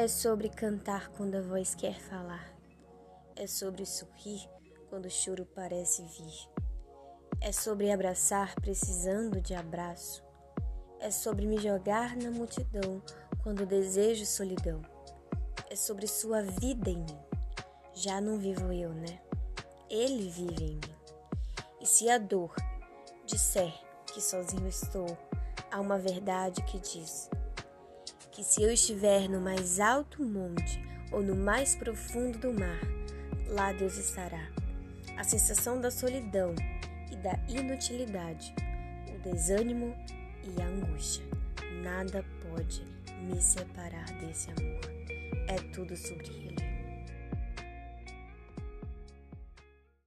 É sobre cantar quando a voz quer falar. É sobre sorrir quando o choro parece vir. É sobre abraçar precisando de abraço. É sobre me jogar na multidão quando desejo solidão. É sobre sua vida em mim. Já não vivo eu, né? Ele vive em mim. E se a dor disser que sozinho estou, há uma verdade que diz que se eu estiver no mais alto monte ou no mais profundo do mar, lá Deus estará. A sensação da solidão e da inutilidade, o desânimo e a angústia, nada pode me separar desse amor. É tudo sobre ele.